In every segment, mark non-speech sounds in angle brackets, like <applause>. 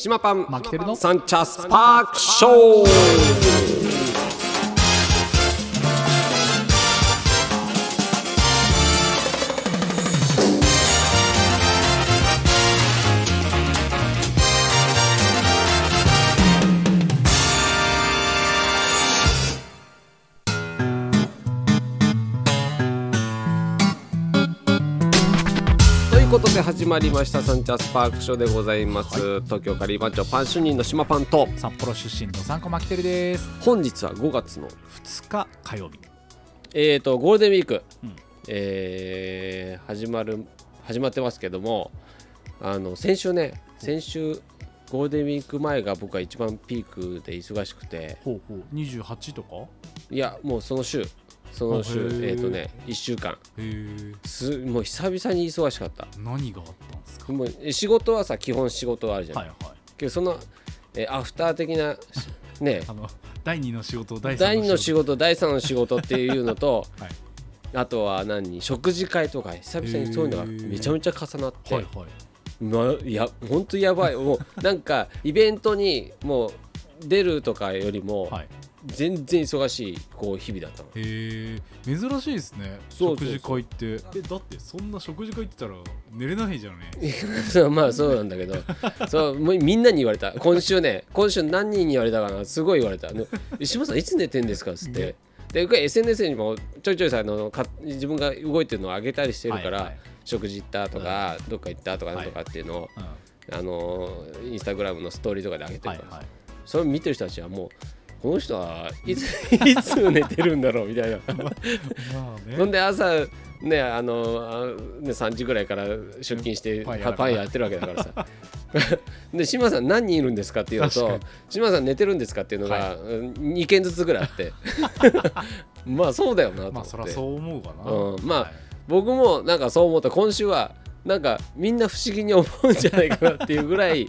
島パン。マキテルのサンチャスパークショーことで始まりましたサンチャスパークショーでございます、東京カリー番長パン主任の島パンと。札幌出身の参考マキテルです。本日は5月の2日火曜日。えーとゴールデンウィーク、うん。えー始まる始まってますけどもあの先週ね先週ゴールデンウィーク前が僕は一番ピークで忙しくて。ほうほう。28とか？いやもうその週その週えっ、とね1週間。すもう久々に忙しかった。何があったんですか？もうえ仕事はさ基本仕事はあるじゃん、はいはい。けどその、えーアフター的な <laughs> ねあの第2の仕事第3第2のの仕事。仕事第3の仕事っていうのと、<laughs> はい。あとは何食事会とか久々にそういうのがめちゃめちゃ重なって、はいはい。まいや本当やばい。もうなんかイベントにもう出るとかよりもはい全然忙しいこう日々だったの。へえ珍しいですね。食事会って。えだってそんな食事会って言ったら寝れないじゃんね。そ <laughs> うまあそうなんだけど。<laughs> そうもうみんなに言われた。今週ね今週何人に言われたかな。すごい言われた。あの「石本さんいつ寝てんですか?」っつって。で僕は SNS にもちょいちょいさあのか自分が動いてるのを上げたりしてるから、はいはい。食事行ったとか、どっか行ったとかなんとかっていうのを、うん。あのインスタグラムのストーリーとかで上げてるから、はいはい。それを見てる人たちはもうこの人はいつ <laughs> いつ寝てるんだろうみたいな。<laughs> まあほんねで朝ねあのあね3時ぐらいから出勤してパンやってるわけだからさ。<laughs> で島さん何人いるんですかっていうのと確かに。島さん寝てるんですかっていうのが、はい。うん2件ずつぐらいあって。まあそうだよなと思って、まあそりゃそう思うかな。うん。まあはい。僕もなんかそう思った。今週はなんかみんな不思議に思うんじゃないかなっていうぐらい。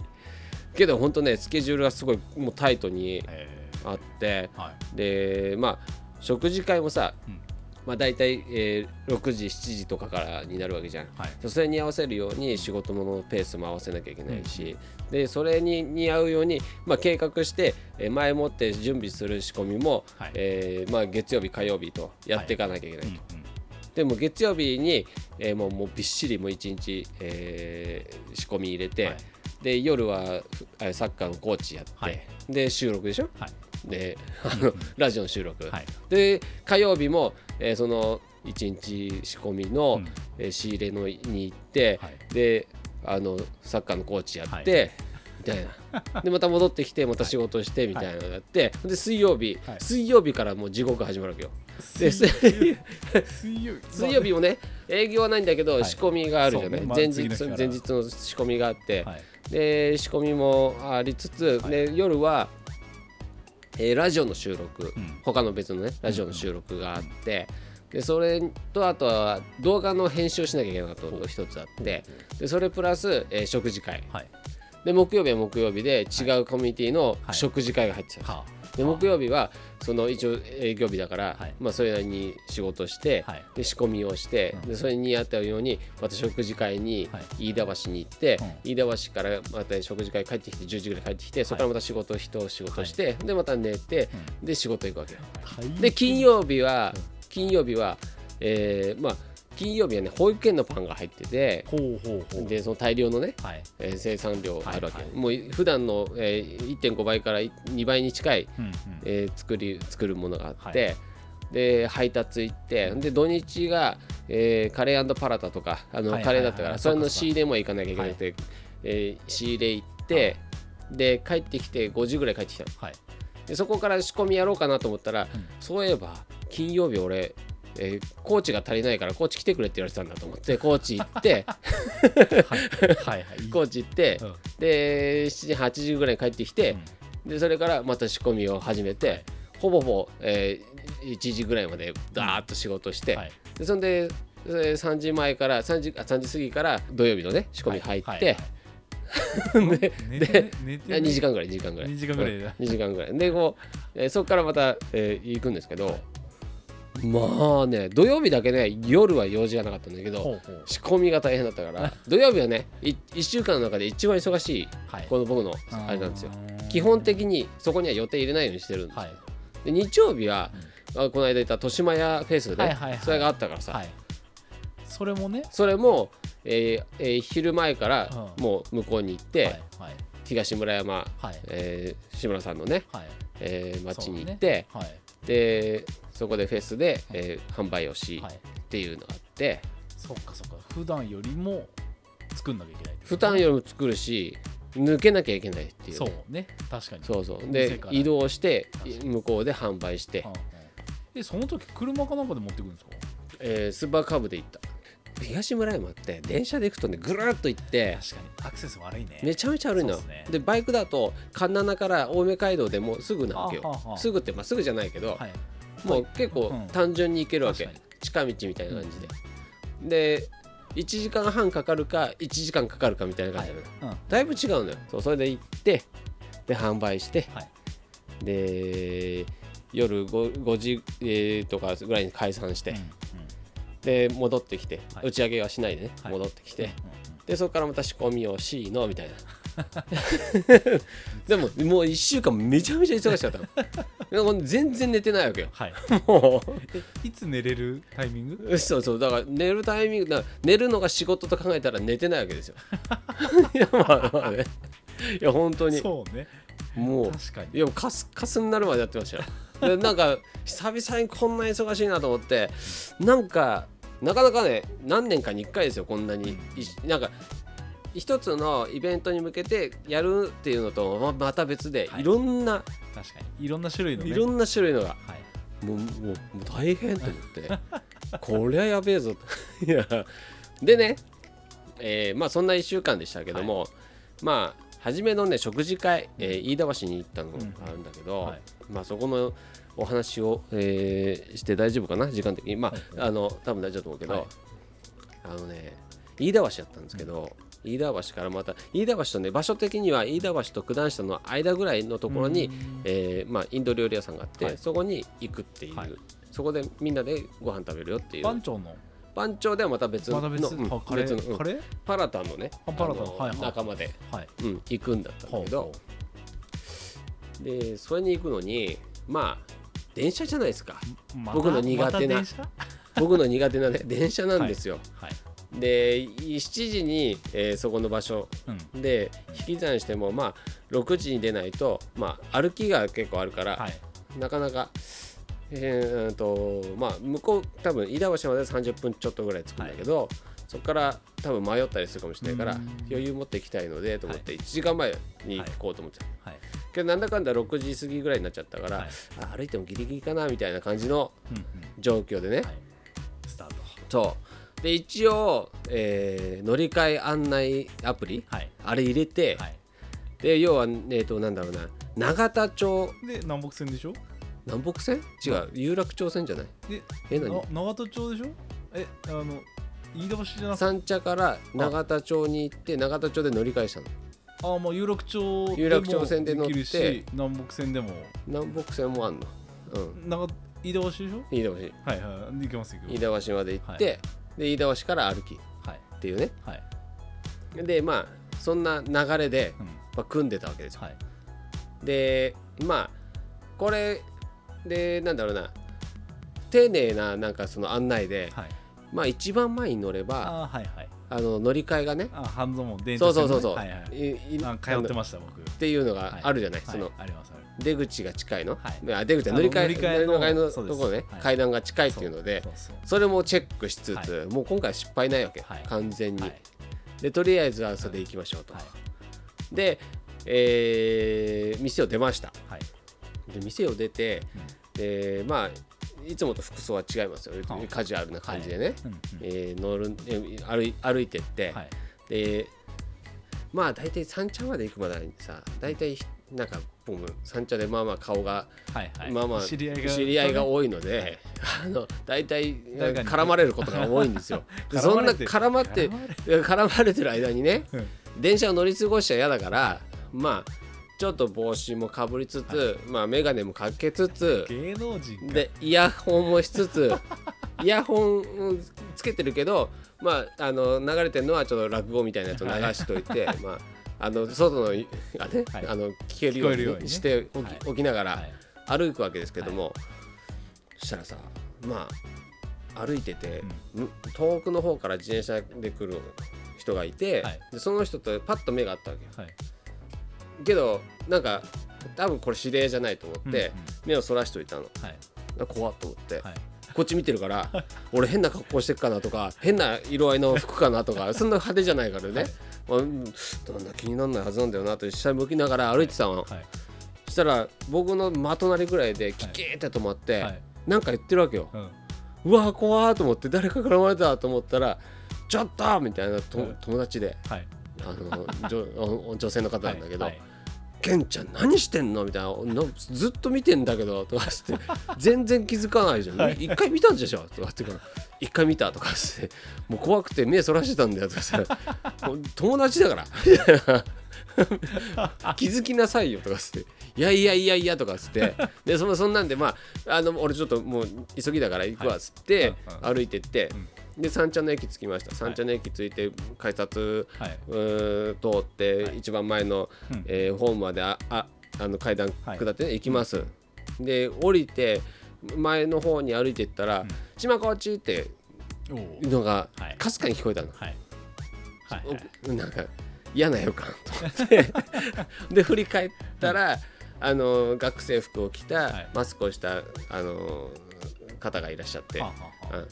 けど本当ねスケジュールがすごいもうタイトにえあってーはい。でまあ食事会もさ、うん。まあ、大体、えー6時7時とかからになるわけじゃん。はい。それに合わせるように仕事のペースも合わせなきゃいけないし、でそれにに合うように、まあ、計画して、えー前もって準備する仕込みも、はい。えーまあ、月曜日火曜日とやっていかなきゃいけない、うんうんでも月曜日に、えーもうもうびっしりもう一日、えー仕込み入れて、はい。で夜はサッカーのコーチやって、はい。で収録でしょ？はいであのラジオの収録、はい。で火曜日も、えーその一日仕込みの、うん。えー仕入れのに行って、はい。であのサッカーのコーチやって、みたいな。でまた戻ってきてまた仕事してみたいなのやって、で水曜日、はい。水曜日からもう地獄始まるわけよ。で水曜日？水曜日？もね営業はないんだけど、はい。仕込みがあるじゃない、前日前日の仕込みがあって、はい。で仕込みもありつつ、はい。で夜は、えーラジオの収録、うん。他の別のねラジオの収録があって、でそれとあとは動画の編集をしなきゃいけないことが一つあってでそれプラス、えー食事会。はい。で木曜日は木曜日で違うコミュニティのはい。食事会が入ってた、はで木曜日はその一応営業日だから、はい。まあ、それなりに仕事して、はい。で仕込みをして、うん。でそれにあったようにまた食事会にはい。飯田橋に行って、うん。飯田橋からまた食事会帰ってきて10時ぐらい帰ってきてそこからまた仕事人仕事して、でまた寝て、で仕事行くわけよ。で金曜日は金曜日は、えーまあ金曜日はね保育園のパンが入っててでその大量のね、はい。えー生産量あるわけ、はいもう普段の、えー、1.5倍から2倍に近い、うんうん。えー作り作るものがあっはて、で配達行ってで土日が、えーカレーパラタとかあの、はいはいはいカレーだったからそれの仕入れも行かなきゃいけなくて、えー仕入れ行って、で帰ってきて5時ぐらい帰ってきたの。はい。でそこから仕込みやろうかなと思ったら、うん。そういえば金曜日俺えーコーチが足りないからコーチ来てくれって言われてたんだと思ってコーチ行ってはいはいはい <laughs> コーチ行って、うん。で7時8時ぐらいに帰ってきて、でそれからまた仕込みを始めて、ほぼほぼ、えー1時ぐらいまでダーッと仕事して、はい。でそんでえー3時前から3時あ3時過ぎから土曜日のね仕込み入って、はいはい <laughs> で寝てね寝てね2時間ぐらい2時間ぐらい。2時間ぐらいだ。うん。2時間ぐらい。でこう、えーそこからまた、えー行くんですけどまあね土曜日だけね夜は用事がなかったんだけど仕込みが大変だったから <laughs> 土曜日はね1週間の中で一番忙しいはい。この僕のあれなんですよ。うん基本的にそこには予定入れないようにしてるんですよ。はい。で日曜日は、あこの間言った豊島屋フェスで、はいはいはいそれがあったからさ、はい。それもねそれも、えーえー昼前からうん。もう向こうに行って、はいはい。東村山、はい。えー志村さんのね、はい。えー町に行って、はいでそこでフェスで、えー販売をし、はい。っていうのがあって。そっかそっか。普段よりも作んなきゃいけないってこと？負担よりも作るし抜けなきゃいけないっていう。ね、そうね。確かに。そうそう。店で移動して向こうで販売して。うん、うん。えその時車かなんかで持ってくるんですか？えースーパーカブで行った東村山って電車で行くとねぐるっと行って確かに。アクセス悪いね。めちゃめちゃ悪いのそうっすね。でバイクだと環七から青梅街道でもうすぐなわけよすぐってまあすぐじゃないけど、はい。もう結構うん。単純に行けるわけ、確か近道みたいな感じで、で1時間半かかるか1時間かかるかみたいな感じなの、うん。だいぶ違うのよ。そうそれで行ってで販売してはい。で夜 5, 5時、えーとかぐらいに解散して、うんうんで戻ってきて、はい。打ち上げはしないでね、はい。戻ってきて、でそこからまた仕込みをしのみたいな。<laughs> でももう1週間めちゃめちゃ忙しかったの。<laughs> 全然寝てないわけよ。はい。<laughs> もえいつ寝れるタイミング？うそうそう。だから寝るタイミングだ寝るのが仕事と考えたら寝てないわけですよ。いやまあまあね。いや本当に。そうね。もう。確かに。いやカスカスになるまでやってましたよでなんか久々にこんな忙しいなと思ってなんかなかなかね何年かに1回ですよこんなに。いなんか一つのイベントに向けてやるっていうのとままた別で、はい。い、ろんな確かに。いろんな種類のね。いろんな種類のがはい。もうもうもう大変と思って <laughs> こりゃやべえぞと。<laughs> いや。でね、えーまあそんな1週間でしたけども、まあ初めのね食事会、えー飯田橋に行ったのがあるんだけど、はいまあそこのお話を、えーして大丈夫かな時間的に。まあ、はい。あの多分大丈夫と思うけど、はい。あのね飯田橋やったんですけど、飯田橋からまた飯田橋とね場所的には飯田橋と九段下の間ぐらいのところに、うん。えーまあ、インド料理屋さんがあって、はい。そこに行くっていう、はい。そこでみんなでご飯食べるよっていう。番長の番長ではまた別のまた別のうんパラタンのねあパラタン。のはいはい。仲間で、はい。うん、行くんだったんだけどほでそれに行くのにまあ電車じゃないですか。僕の苦手な僕の苦手な、<laughs> ね、電車なんですよ、はい。で7時に、えーそこの場所。うん。で引き算してもまあ6時に出ないとまあ歩きが結構あるから、はい。なかなか、えー、とまあ向こう多分飯田橋まで30分ちょっとぐらい着くんだけど、そこから多分迷ったりするかもしれないからうん。余裕持っていきたいのでと思って1時間前に行こうと思ってた、はい。けどなんだかんだ6時過ぎぐらいになっちゃったから、はい。あ歩いてもギリギリかなみたいな感じの状況でね、はい。スタート。そう。で一応、えー乗り換え案内アプリはい。あれ入れて、はい。で要は、えー、となんだろうな永田町で南北線でしょ？南北線？違う有楽町線じゃない？でえ何？な永田町でしょ？えあの飯田橋じゃなくて？三茶から永田町に行って永田町で乗り換えしたの。あまあ有楽町有楽町線で乗ってきるし南北線でも。南北線もあんの？うん。長飯田橋でしょ？飯田橋。はいはい行けます行け飯ます。田橋まで行って、で飯田橋から歩き。っはい。ていうね。はい。でまあそんな流れで、うん。まあ、組んでたわけですよ。はい。でまあこれでなんだろうな。丁寧ななんかその案内で、はい。まあ一番前に乗ればあはいはい。あの乗り換えがねあ半蔵門電そう車そうそうそう、線のね。はいはい。い通ってました僕。っていうのがあるじゃない、はい。そのありますあります。出口が近いの、はい。あ出口は乗り換え乗り換えのところね、はい。階段が近いっていうのでそうそうそれもチェックしつつ、はもう今回失敗ないわけ、はい。完全に、はい。でとりあえずはそれで行きましょうと、はい。で、えー店を出ました。はいで店を出て、でまあいつもと服装は違いますよ、はカジュアルな感じでね、うんうん。えー乗るえ歩い歩いてって、はい。でまあ大体三茶まで行くまでにさ大体なんか僕も三茶でまあまあ顔が、はいはい。まあまあ知り合いが多いので、<laughs> あの大体絡まれることが多いんですよ。<laughs> でそんな絡まって絡まれ絡まれてる間にねうん。電車を乗り過ごしちゃ嫌だからまあちょっと帽子もかぶりつつ、まあ眼鏡もかけつつ芸能人か。でイヤホンもしつつ <laughs> イヤホンつけてるけどまああの流れてるのはちょっと落語みたいなやつを流しといてまああの外のあね、はい。あの聞けるようにしておき,、はい。おきながらはい。歩くわけですけども、そしたらさまあ歩いてて、む遠くの方から自転車で来る人がいて、はい。でその人とパッと目があったわけよ。はいけどなんか多分これ指令じゃないと思って、うん目をそらしといたの。はい。怖っと思って、はい。こっち見てるから <laughs> 俺変な格好してっかなとか変な色合いの服かなとか <laughs> そんな派手じゃないからね、まあうんどんな気にならないはずなんだよなと下向きながら歩いてたの、はい。そしたら僕の真隣ぐらいでキキーって止まって、はい。なんか言ってるわけよ、うん。うわ怖ーと思って誰かから生まれたと思ったら「ちょっと!」みたいな友達で。はい。あの女女性の方なんだけど、はいケンちゃん何してんの？みたいななずっと見てんだけどとかして <laughs> 全然気づかないじゃん、はい。一回見たんでしょ？とかってから一回見たとかしてもう怖くて目そらしてたんだよとかさ友達だから <laughs> 気づきなさいよとかしていやいやいやいやとかしてでそのそんなんでまああの俺ちょっともう急ぎだから行くわっつって、歩いてって、で三茶の駅着きました。三茶の駅着いて改札、はい。通って、はい。一番前の、うん。えーホームまであああの階段はい。下って、ね行きます、で降りて前の方に歩いていったらん「島こっち」ってのがはい。かすかに聞こえたの、はい。なんか嫌な予感と思って。<laughs> で振り返ったら、あの学生服を着た、はい。マスクをしたあの方がいらっしゃって、は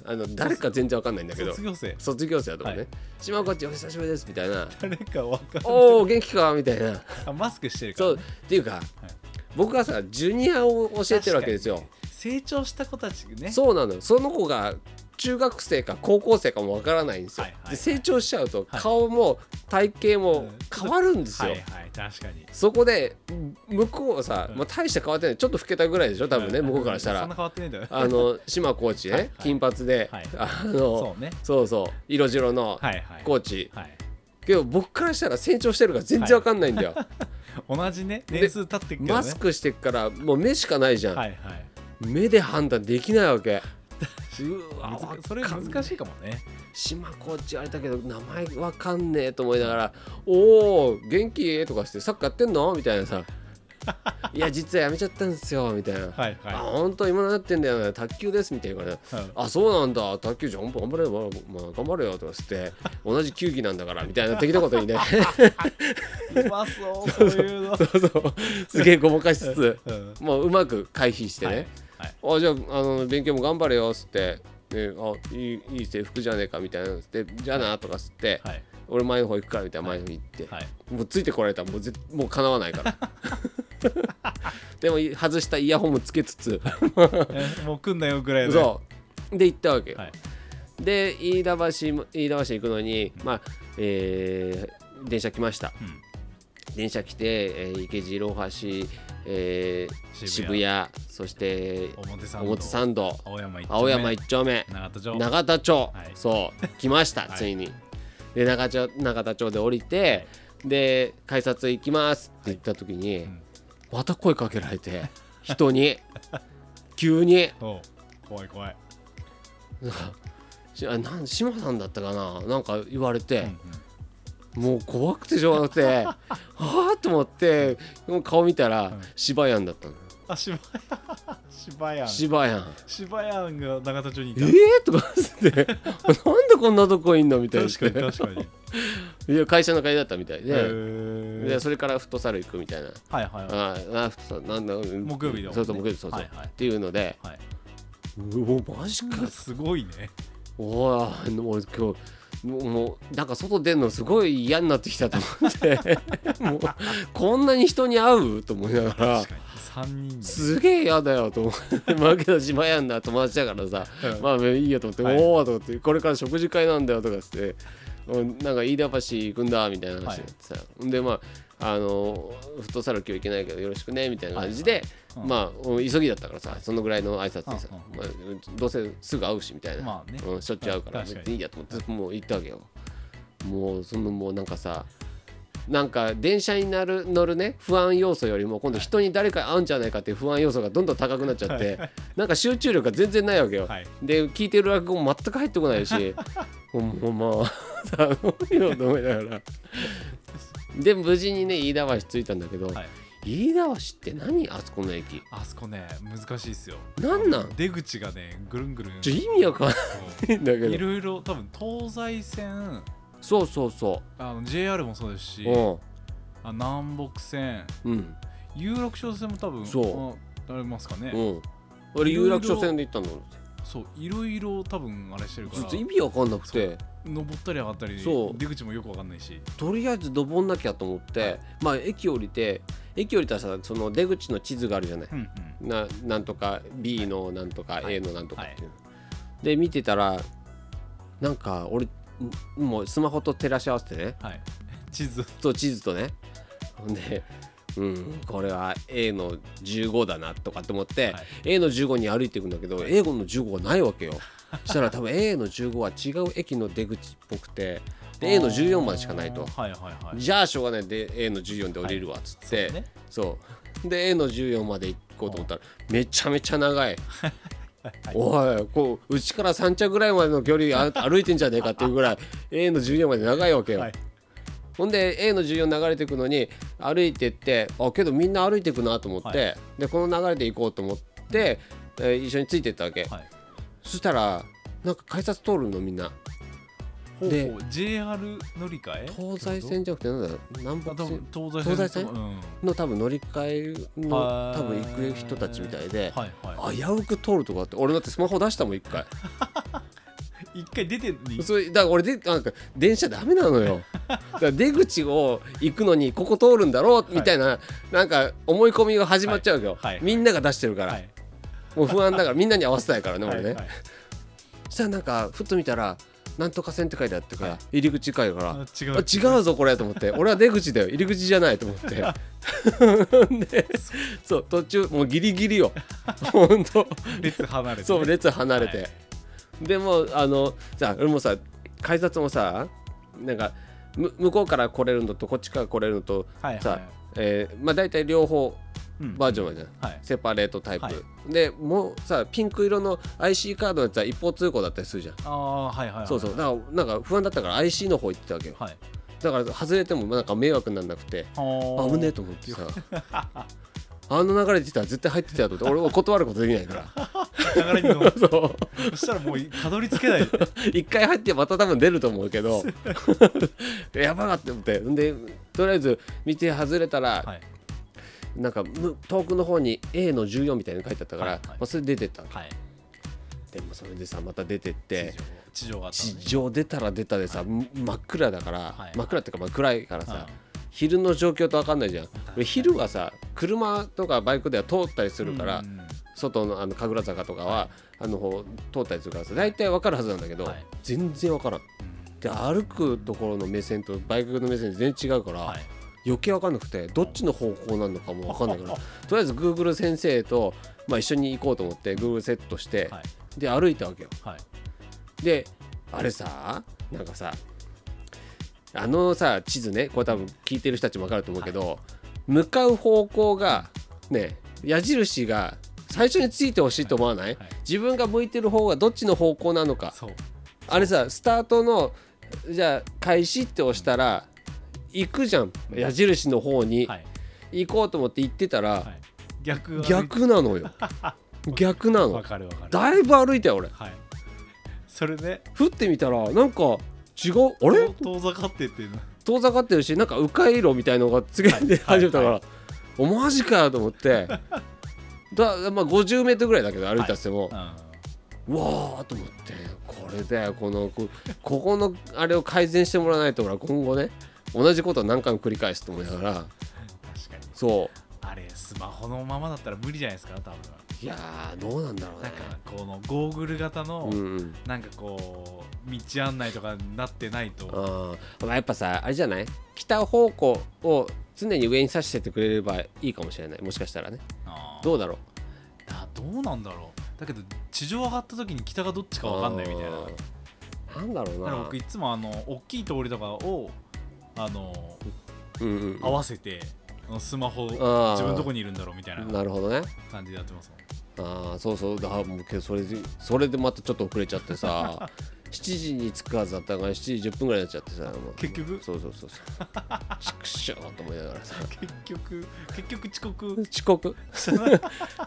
あの誰か全然わかんないんだけど卒業生。卒業生だと思うね。はい「島こっちお久しぶりです」みたいな。誰かわかん「ないおお元気か?」みたいな。あマスクしてるからそう。っていうか、僕はさジュニアを教えてるわけですよ。成長した子たちね。そうなのよ。その子が中学生か高校生かもわからないんですよ、はいはいはい。で成長しちゃうとはい。顔も体型もうん。変わるんですよ、はいはい確かに。そこで向こうはさ、うん。まあ、大して変わってない。ちょっと老けたぐらいでしょ？多分ね、はい向こうからしたら。そんな変わってないんだよ。あの島コーチね、はいはい。金髪で、はい。あのそうね。そうそう色白のはいはい。コーチ、はい。けど僕からしたら成長してるから全然わかんないんだよ、<laughs> 同じね年数経ってね。マスクしてっからもう目しかないじゃん、はいはい。目で判断できないわけ <laughs> うわそれ難しいかもね。島コーチ言われたけど名前わかんねえと思いながら「おお元気?」とかして「サッカーやってんの?」みたいなさ「<laughs> いや実はやめちゃったんですよ」みたいな「はいあは本当今なってんだよね。卓球です」みたいな言うからい。うんあそうなんだ。卓球じゃん頑張れよ、まあまあ、頑張れよとかして同じ球技なんだからみたいな的なことにねうまそうそういうの。<laughs> そうそう。すげえごまかしつつうん。もううまく回避してね、はいはい。あじゃああの勉強も頑張れよっつって、ね、あいいいい制服じゃねえかみたいなのでじゃあなとかっつって、はい。俺前の方行くからみたいな前の方行って、はい。もうついてこられたらもうぜもうかなわないから。<laughs> でも外したイヤホンもつけつつ。えもう来んなよぐらいのそう。で行ったわけよ、はい。で飯田橋も飯田橋行くのにまあえー電車来ました。うん。電車来て、えー池次郎橋、えー渋渋谷そして表参道。青山一丁目。青山一丁目。長田町。永田町、はい。そう来ました、はい。ついに。で永田永田町で降りて、で改札行きますって言った時に、ん。また声かけられて人に <laughs> 急に。お怖い怖い。<laughs> なんかしあなん島さんだったかな？なんか言われて、うんうんもう怖くてしょうがなくて <laughs> はあと思って顔見たら、ん。柴やんだったのあ芝 <laughs> 芝やん柴やん芝やんが永田町にいえたー、とかってなんでこんなとこいんのみたいな。確かに確かに。いや会社の会だったみたいで,、でそれからフットサル行くみたいな。はいはいはい。ああフットサルなんだ木曜日だもんねそうそう木曜日そうそう、はいはい。っていうので。はい、うおマジか。<laughs> すごいね。おー俺今日もうもうなんか外出るのすごい嫌になってきたと思って。<laughs> もうこんなに人に会うと思いながら確かに。3人で。すげえ嫌だよと思って。まあけど島やんな友達だからさ。うん。まあいいよと思って、はい。おおと思ってこれから食事会なんだよとかってうんなんか飯田橋行くんだみたいな話になってさ、でまああのフットサル今日行けないけどよろしくねみたいな感じで、うん。まあうん急ぎだったからさそのぐらいの挨拶でさ、うんまあ、どうせすぐ会うしみたいな、まあね。うん、しょっちゅう会うから別にいいやと思ってもう行ったわけよ。もうそのもうなんかさなんか電車になる乗るね不安要素よりも今度人に誰か会うんじゃないかっていう不安要素がどんどん高くなっちゃって、なんか集中力が全然ないわけよ、はい。で聞いてる落語も全く入ってこないし。もうもうまあ <laughs> と思いながら。で無事にね飯田橋着いたんだけど、はい飯田橋って何？あそこの駅。あそこね難しいですよ。なんなん？出口がねぐるんぐるん。ちょ意味わかんない。ん <laughs> だけど。いろいろ多分東西線。そうそうそあの JR もそうですしうあ南北線。うん。うん有楽町線も多分そう。あありますかね、うん。俺有楽町線で行ったの？そういろいろ多分あれしてるから。ちょっと意味わかんなくて。登ったり上がったりそう。出口もよくわかんないし。とりあえず登んなきゃと思って、まあ駅降りて駅降りたらさその出口の地図があるじゃない。うんうんななんとか B のなんとかはい。A のなんとかっていう、で見てたらなんか俺んもうスマホと照らし合わせてね。はい。地図。と地図とね。ほんでうん。これは A の15だなとかって思って、はい。A の15に歩いていくんだけど A の15がないわけよ。<laughs> そしたら多分 A の15は違う駅の出口っぽくてで A の14までしかないと。はいはいはい。じゃあしょうがない。で A の14で降りるわっつって、そうね。そう。で A の14まで行こうと思ったらめちゃめちゃ長い。<laughs> はい。おいこううちから3茶ぐらいまでの距離あ歩いてんじゃねえかっていうぐらい <laughs> A の14まで長いわけよ、はいほんで A の14流れていくのに歩いてってあけどみんな歩いていくなと思って、はい。でこの流れで行こうと思って、えー一緒についてったわけ、はい。そしたらなんか改札通るのみんな。で JR 乗り換え？東西線じゃなくてなんだろう南北線？分東西東西線？うん。の多分乗り換えの多分行く人たちみたいではいは危うく通るとこあって俺だってスマホ出したもん一回。い <laughs> 一回出てんに。それだから俺でなんか電車ダメなのよ。<laughs> だから出口を行くのにここ通るんだろうみたいな、なんか思い込みが始まっちゃうよ、はいはいみんなが出してるから、はい。もう不安だからみんなに合わせたいからね <laughs> 俺ね、はい。はいそしたらなんかふっと見たらなんとか線って書いてあってから、はい。入り口近いから。あ違う。あ違うぞこれと思って。俺は出口だよ。入り口じゃないと思って。<laughs> でそう途中もうギリギリよ。本当。列離れてね。そう列離れて、はいでもあのさ俺もさ改札もさなんかむ向こうから来れるのとこっちから来れるのとさ、はいはい。えーまあ大体両方うん。バージョンあるじゃん、はい。セパレートタイプ、はい。でもうさピンク色の IC カードのやつは一方通行だったりするじゃん、ああはいはいはいそうそう。だからなんか不安だったから IC の方行ってたわけよ。はい。だから外れてもなんか迷惑にならなくてあー。危ねえと思ってさ <laughs> あの流れてたら絶対入ってたよと。思って俺も断ることできないから。流れに乗る。<laughs> そう。そしたらもうたどり着けない。一回入ってまた多分出ると思うけど。<laughs> やばかって思って。んでとりあえず道外れたら、はい。なんかむ遠くの方に A の14みたいに書いてあったから、はいはい。まあ、それで出てったはい。でもそれでさまた出てって。地上地上出たら出たでさ、真っ暗だから、はい。真っ暗っていうかまあ暗いからさ、うん昼の状況と分かんないじゃん。昼はさ車とかバイクでは通ったりするから、うん外のあの神楽坂とかは、あの方通ったりするからさ大体分かるはずなんだけど、はい。全然分からん。で歩くところの目線とバイクの目線全然違うから、はい。余計分かんなくてどっちの方向なのかも分かんないからとりあえず Google 先生と、まあ、一緒に行こうと思って Google セットして、はい。で歩いたわけよ。はい。であれさなんかさあのさ地図ねこれ多分聞いてる人たちも分かると思うけど、向かう方向がね矢印が最初についてほしいと思わない、はい自分が向いてる方がどっちの方向なのか。あれさスタートのじゃあ開始って押したら行くじゃん。矢印の方に。はい。行こうと思って行ってたら、はい。逆逆なのよ。<laughs> 逆なわのだいぶ歩いたよ俺。はい。それで？降ってみたらなんか違う？あれ？遠ざかってって遠ざかってるしなんか迂回路みたいのが次で始めたから、はおマジかよと思って。だ、まあ、50メートルぐらいだけど歩いたっつっても、うわーと思ってこれだよこのこここのあれを改善してもらわないと俺は今後ね同じことを何回も繰り返すと思いながら。確かに。そあれスマホのままだったら無理じゃないですか多分。ういやーどうなんだろうね。なんかこのゴーグル型の、うんうん。なんかこう道案内とかになってないと。あーまあやっぱさあれじゃない？北方向を常に上に指しててくれればいいかもしれない。もしかしたらね。あー。どうだろう？だどうなんだろう。だけど地上上がった時に北がどっちか分かんないみたいな。なんだろうな。だから僕いつもあの大きい通りとかをあのうんうん。合わせてスマホ自分どこにいるんだろうみたいななるほどね。感じでやってますもん。ああそうそう。だもうけどそれでそれでまたちょっと遅れちゃってさ <laughs> 7時に着くはずだったのが7時10分ぐらいになっちゃってさもう。結局？そうそうそうそう。ちくしょうと思いながらさ。結局結局遅刻？遅刻？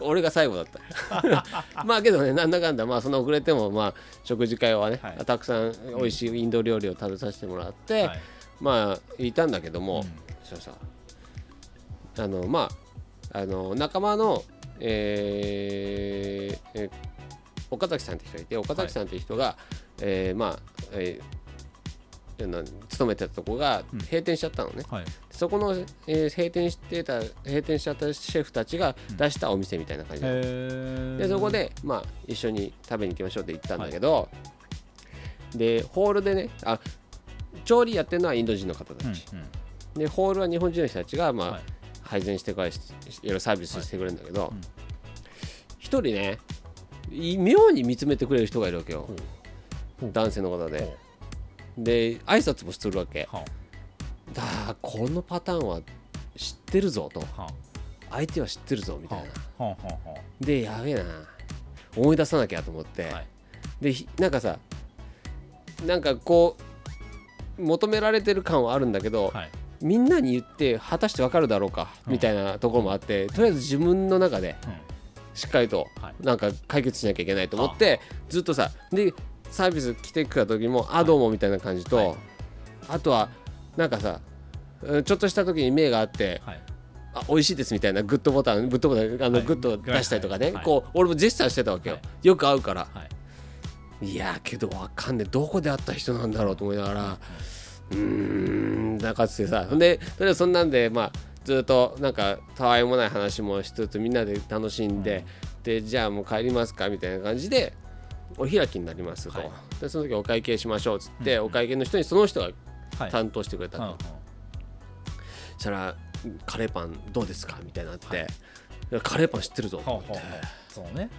<laughs> 俺が最後だった。<laughs> まあけどねなんだかんだまあそんな遅れてもまあ食事会はね、はい。たくさん美味しいインド料理を食べさせてもらって、はい。まあいたんだけども、うん。そしたらさあのまああの仲間のえーえ岡崎さんって人がいて岡崎さんっていう人が、えーまあ、えーな勤めてたとこがうん。閉店しちゃったのね、はい。そこの、えー閉店してた閉店しちゃったシェフたちが出したお店みたいな感じで,、へー。でそこで、まあ、一緒に食べに行きましょうって言ったんだけど、でホールでねあ調理やってるのはインド人の方たち、うんうん。でホールは日本人の人たちが、まあはい配膳してからろいろサービスしてくれるんだけどうん一、人ねい妙に見つめてくれる人がいるわけよ。男性の方で。ほで挨拶もするわけ。はだこのパターンは知ってるぞと。相手は知ってるぞみたいな。でやべえな。思い出さなきゃと思って、でひなんかさなんかこう求められてる感はあるんだけど、はいみんなに言って果たしてわかるだろうか、うん。みたいなところもあってとりあえず自分の中でうん。しっかりとはい。なんか解決しなきゃいけないと思ってずっとさでサービス来てくた時も「あどうも」みたいな感じと、はい。あとはなんかさうんちょっとした時に目があってはい「あ美味しいです」みたいなグッドボタングッドボタンあの、はい。グッド出したりとかね、はい。こう俺もジェスチャーしてたわけよ、はい。よく会うから。はい。いやけどわかんねえ。どこで会った人なんだろうと思いながらうーんなんかつってさでそれでそんなんでまあずっとなんかたわいもない話もしつつみんなで楽しんで、でじゃあもう帰りますかみたいな感じでお開きになりますと、はい。でその時お会計しましょうっつって、うんお会計の人にその人がはい。担当してくれたうんと、そしたら「カレーパンどうですか?」みたいになって、いやカレーパン知ってるぞと思って。そうね。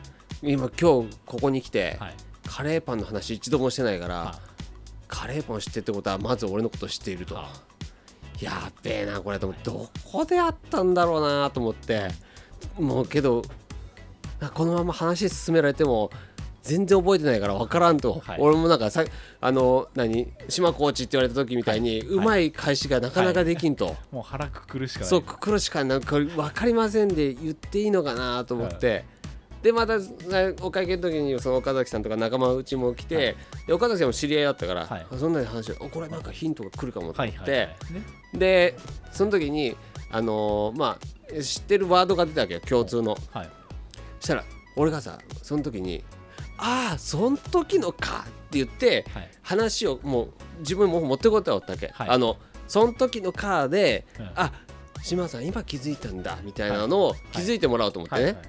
今今日ここに来て、はいカレーパンの話一度もしてないから、はカレーパンを知ってるってことはまず俺のことを知っていると。はやっべえなこれ。と思ってどこであったんだろうなと思って。もうけどなこのまま話進められても全然覚えてないから分からんと、はい。俺もなんかさあの何島コーチって言われた時みたいに、うまい返しがなかなかできんと、<laughs> もう腹くくるしかない。そうくくるしかなんか分かりませんで言っていいのかなと思って、でまたなお会計の時にその岡崎さんとか仲間内も来て、はい。で岡崎さんも知り合いだったから、はい。そんなに話をおこれなんかヒントが来るかもとは思って、いはいはい。ね。でその時にあのーまあ知ってるワードが出たわけよ共通の。はい。そしたら俺がさその時に「ああそん時のか」って言ってはい。話をもう自分も持ってこいと思ったわけ、はい。あのその時のカーで、うん。あ島さん今気づいたんだみたいなのを気づいてもらおうと思ってね、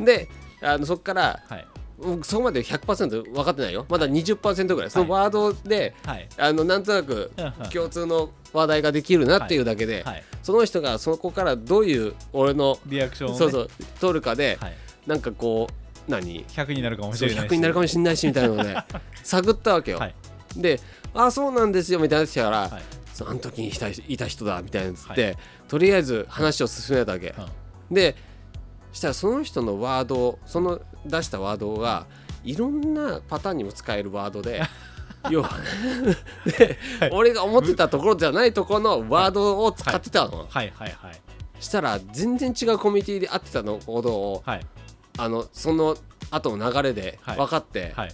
であのそこからはい。うんそこまで100%分かってないよ。まだ20%ぐらい、そのワードではい。あのなんとなく共通の話題ができるなっていうだけで、はい。その人がそこからどういう俺の、リアクションをね。そうそう取るかで、はい。なんかこう何？100になるかもしれないし。100になるかもしれないしみたいなので探ったわけよ、はい。で「あそうなんですよ」みたいなやつから、はい。その時にいたいた人だみたいなつって、はとりあえず話を進めたわけ、うん。でしたらその人のワードその出したワードがいろんなパターンにも使えるワードで <laughs> 要はで、はい。俺が思ってたところじゃないところのワードを使ってたの、はい。はい。はい。したら全然違うコミュニティで会ってたのことを。はい。あのその後の流れではい。分かって、はい。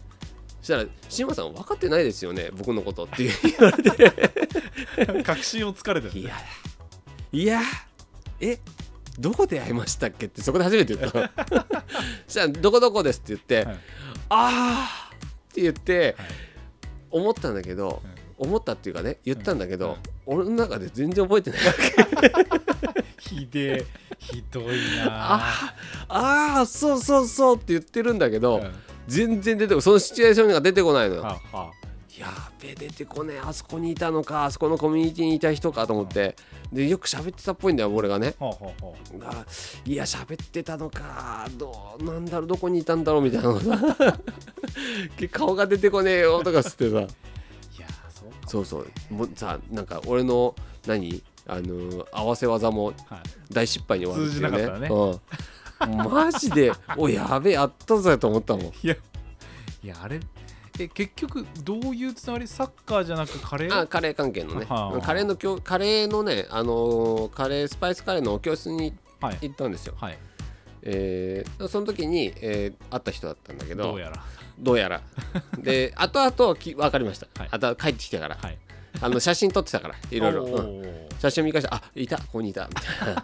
そしたら「志麻さん分かってないですよね僕のこと」って言われて確信をつかれてるいや。いや。えどこで会いましたっけ？ってそこで初めて言ったの。<laughs> そしたら「どこどこです」って言って「はいあー」って言ってはい。思ったんだけど、思ったっていうかね言ったんだけど、俺の中で全然覚えてないわけ。<laughs> ひでえ。ひどいな。ああー！そうそうそうって言ってるんだけど、うん全然出てこそのシチュエーションが出てこないのよ。はあはやべえ出てこねえ。あそこにいたのかあそこのコミュニティにいた人かと思ってでよく喋ってたっぽいんだよ俺がね。あはあはあはがいや喋ってたのかどうなんだろうどこにいたんだろうみたいなのさ <laughs> 顔が出てこねえよとかつってさ。あ <laughs> いやそうか。そうそう。もうさなんか俺の何あのー合わせ技もはい。大失敗に終わるっていうね。通じなかったうん、マジでおいやべえやったぜと思ったもん。いやいやあれえ結局どういうつながり？サッカーじゃなくカレー？あカレー関係のね。はあ。カレーの教カレーのねあのーカレースパイスカレーの教室にはい。行ったんですよ、はい。えーその時に、えー会った人だったんだけどどうやら。どうやら。で <laughs> 後々き分かりました、はい。あと帰ってきてから。はい。あの写真撮ってたからいろいろ、おうん。ー写真見返してあいたここにいた。みたい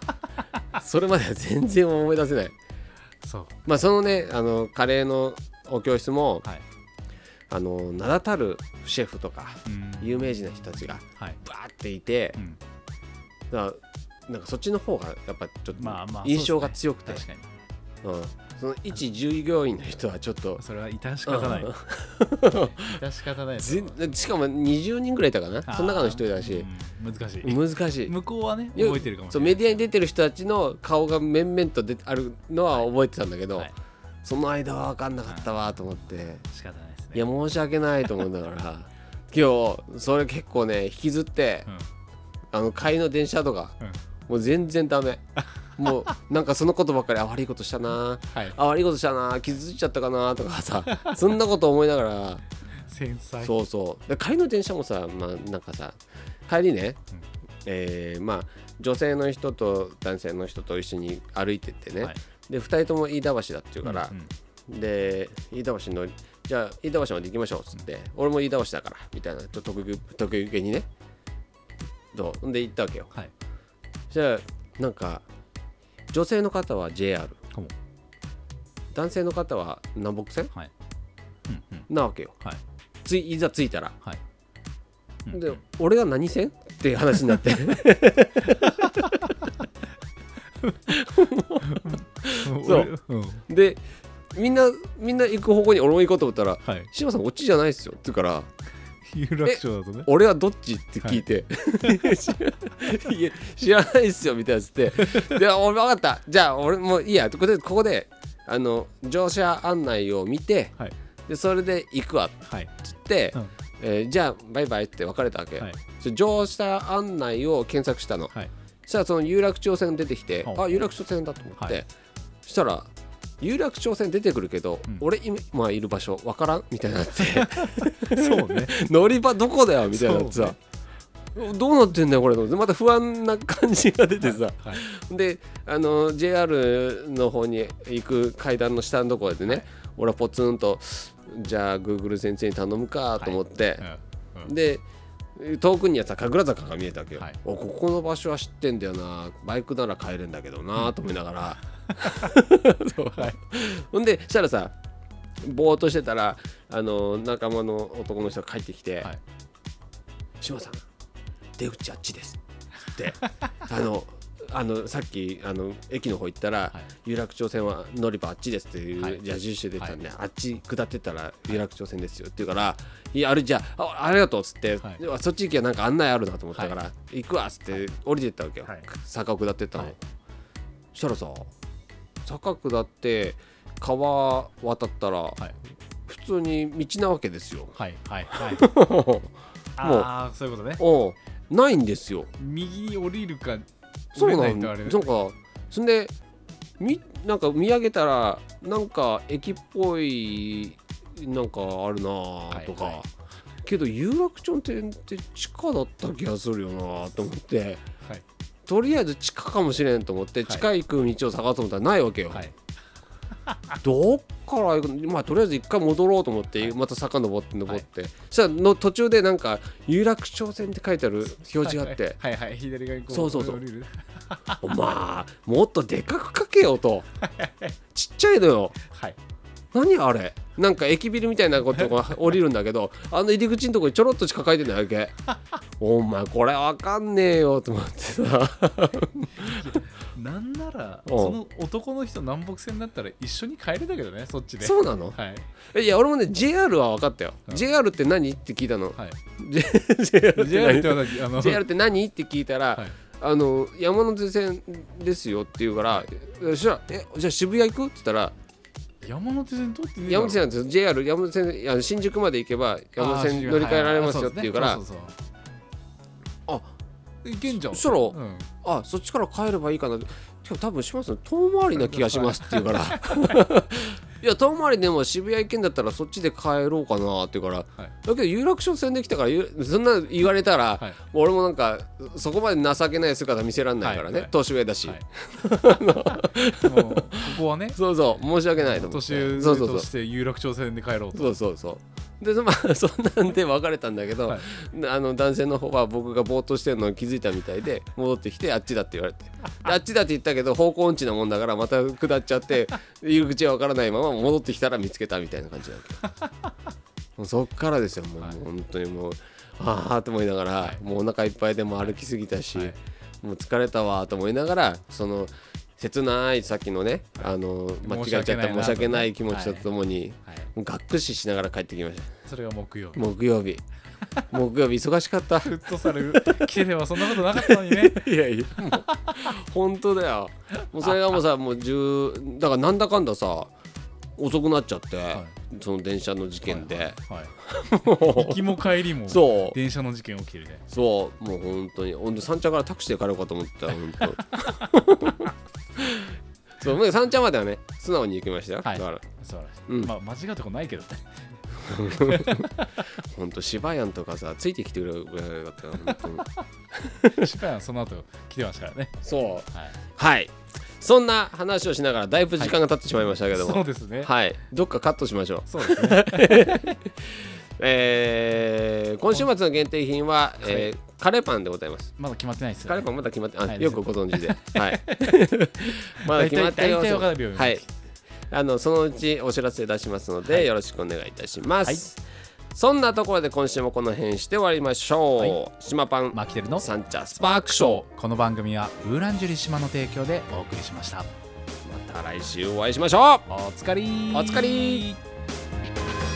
な。<laughs> それまでは全然思い出せない。そう。まあそのねあのカレーのお教室もはいあの名だたるシェフとかうん。有名人な人たちがはい。バーっていてうん。だなんかそっちの方がやっぱちょっと印象が強くて、うん、その一従業員の人はちょっとそれは致し方ない。うん。<laughs> 致し方ないですよ全しかも20人ぐらいいたかな？その中の一人だしうん。難しい。難しい。向こうはね覚えてるかもしそうメディアに出てる人たちの顔が面々と出てあるのは覚えてたんだけど、はい。その間は分かんなかったわと思って、仕方ないですね。いや申し訳ないと思うんだから。<laughs> 今日それ結構ね引きずって、うん。あの帰りの電車とか、うん。もう全然ダメ。<laughs> もうなんかそのことばっかりあ悪いことしたなはい。あ悪いことしたな傷ついちゃったかなとかさそんなこと思いながら。繊細。そうそう。で帰りの電車もさまあなんかさ帰りね、うん。えーまあ女性の人と男性の人と一緒に歩いてってね、はい。で2人とも飯田橋だっていうから。う、ん。で飯田橋のじゃあ飯田橋まで行きましょうっつって、俺も飯田橋だからみたいな。ちょっと得意得意げにね。どう？んで行ったわけよ。はい。じゃあなんか女性の方は JR 男性の方は南北線？はい。うんうん。なわけよ。はい。ついいざ着いたら。はい。うんでうん。俺は何線？っていう話になって。<laughs> <laughs> <laughs> そう。俺うん。でみんなみんな行く方向に俺も行こうと思ったらはい「島さんこっちじゃないっすよ」って言うから有楽町だとね「俺はどっち?」って聞いて「い。<laughs> や知らないっすよ」みたいなっつって「<laughs> で俺分かった。じゃあ俺もういいや。ここでここであの乗車案内を見てはい。でそれで行くわ。っはい。つって、うん。えーじゃあバイバイって別れたわけ、はい。そ乗車案内を検索したの。はい。そしたらその有楽町線出てきてほう。あ有楽町線だと思って、はい。そしたら有楽町線出てくるけど、うん。俺今いる場所わからんみたいになって。<laughs> そうね。<laughs> 乗り場どこだよみたいになってさ、どうなってんだよこれまた不安な感じが出てさ。はいであの JR の方に行く階段の下のところでね、はい。俺はポツンとじゃあ Google 先生に頼むかと思って、うんうん。で遠くにはさ神楽坂が見えたわけよ、はい。おここの場所は知ってんだよな。バイクなら帰れんだけどなと思いながら、<laughs> そうほんでしたらさぼーっとしてたらあの仲間の男の人が帰ってきてはい「志麻さん出口あっちです」って。<laughs> あのあのさっきあの駅の方行ったら、はい。有楽町線は乗り場あっちですっていうはい。矢印で出たんで、あっち下ってったら有楽町線ですよって言うから「いやあれじゃああありがとう」っつって、はい。でそっち行きはなんか案内あるなと思ったから、行くわっつって降りてったわけよ、はい。坂を下ってったの、はい。そしたらさ坂下って川渡ったら、はい。普通に道なわけですよ。はいはいはい。<laughs> もああそういうことね。ううんないんですよ。右に降りるかそうなんなんかそんでみなんか見上げたらなんか駅っぽいなんかあるなとか、はいはい。けど有楽町店って地下だった気がするよなと思って。はいとりあえず地下かもしれんと思ってはい。地下行く道を探そうと思ったらないわけよ、はい。<laughs> どっから行くのまあとりあえず一回戻ろうと思って、はい。また坂登って登って、そしたらの途中でなんか有楽町線って書いてある表示があって、はい。はい。はい。左側にこそうそうそう。降りる。おまあもっとでかく書けよと。ちっちゃいのよ。はい何あれ？なんか駅ビルみたいなことが <laughs> 降りるんだけどあの入り口のとこにちょろっとしか書いてないわけ。<laughs> お前これわかんねえよと思ってさ。なんならうん。その男の人南北線だったら一緒に帰れたけどねそっちで。そうなの？はい。いや俺もね JR は分かったよ、うん。JR って何？って聞いたの、はい。JR って JR って何？って何？って聞いたら、はい。あの山手線ですよって言うからそしたらえじゃあ渋谷行く？って言ったら山手線通ってね山手線なんですよ JR 山手線いや新宿まで行けば山手線乗り換えられますよって言うから。あーそうそうそういけんじゃん。そしたらうん。あそっちから帰ればいいかな。ってでも多分島さん遠回りな気がしますって言うから <laughs> いや遠回りでも渋谷行けんだったらそっちで帰ろうかなって言うから、はい。だけど有楽町線で来たからゆそんな言われたら、はい。俺もなんかそこまで情けない姿見せらんないからね、年上だし、<laughs> ここはねそうそう申し訳ないと思って。年上として有楽町線で帰ろうと。そうそうそうで <laughs> まあそんなんで別れたんだけど、はい。あの男性の方は僕がぼーっとしてるのを気づいたみたいで戻ってきてあっちだって言われて。であっちだって言ったけど方向音痴なもんだからまた下っちゃって <laughs> 入り口は分からないまま戻ってきたら見つけたみたいな感じなわけ。もうそっからですよもう,、はい。もう本当にもうああと思いながら、はい。もうお腹いっぱいでも歩きすぎたし、はい。もう疲れたわと思いながらその切ないさっきのねあの間違えちゃった申し訳ない気持ちとともに、はい。もうがっくししながら帰ってきました。それが木曜日。木曜日。<laughs> 木曜日忙しかった。フットサル来てればそんなことなかったのにね。<laughs> いやいやもう本当だよ。もうそれがもうさもう10だからなんだかんださ遅くなっちゃって、はその電車の事件で、はいも <laughs> 行うきも帰りもそう。電車の事件起きてるね。そう。もう本当に。ほんと三茶からタクシーで帰ろうかと思った本当 <laughs> そう三茶まではね素直に行きましたよ、はい。だから。そううん。まあ間違うとこないけどね。本当芝やんとかさついてきてくれるぐらいだったよ本当に。しかもその後来てますからね。そう。はい。はい。そんな話をしながらだいぶ時間が経ってしまいましたけども、そうですね。はい、どっかカットしましょう。そうですね <laughs> えー今週末の限定品は、えーカレーパンでございます。まだ決まってないですよカレーパンまだ決まって、あ、はいよくご存知で。はい。<laughs> まだ決まって大体よ大体わかるようにはい。あのそのうちお知らせ出しますので、はいよろしくお願いいたします。はいそんなところで今週もこの辺して終わりましょう。はい島パン、マキテルのサンチャスパークショー。この番組はウーランジュリ島の提供でお送りしましたまた来週お会いしましょう。おつかりーおつかりー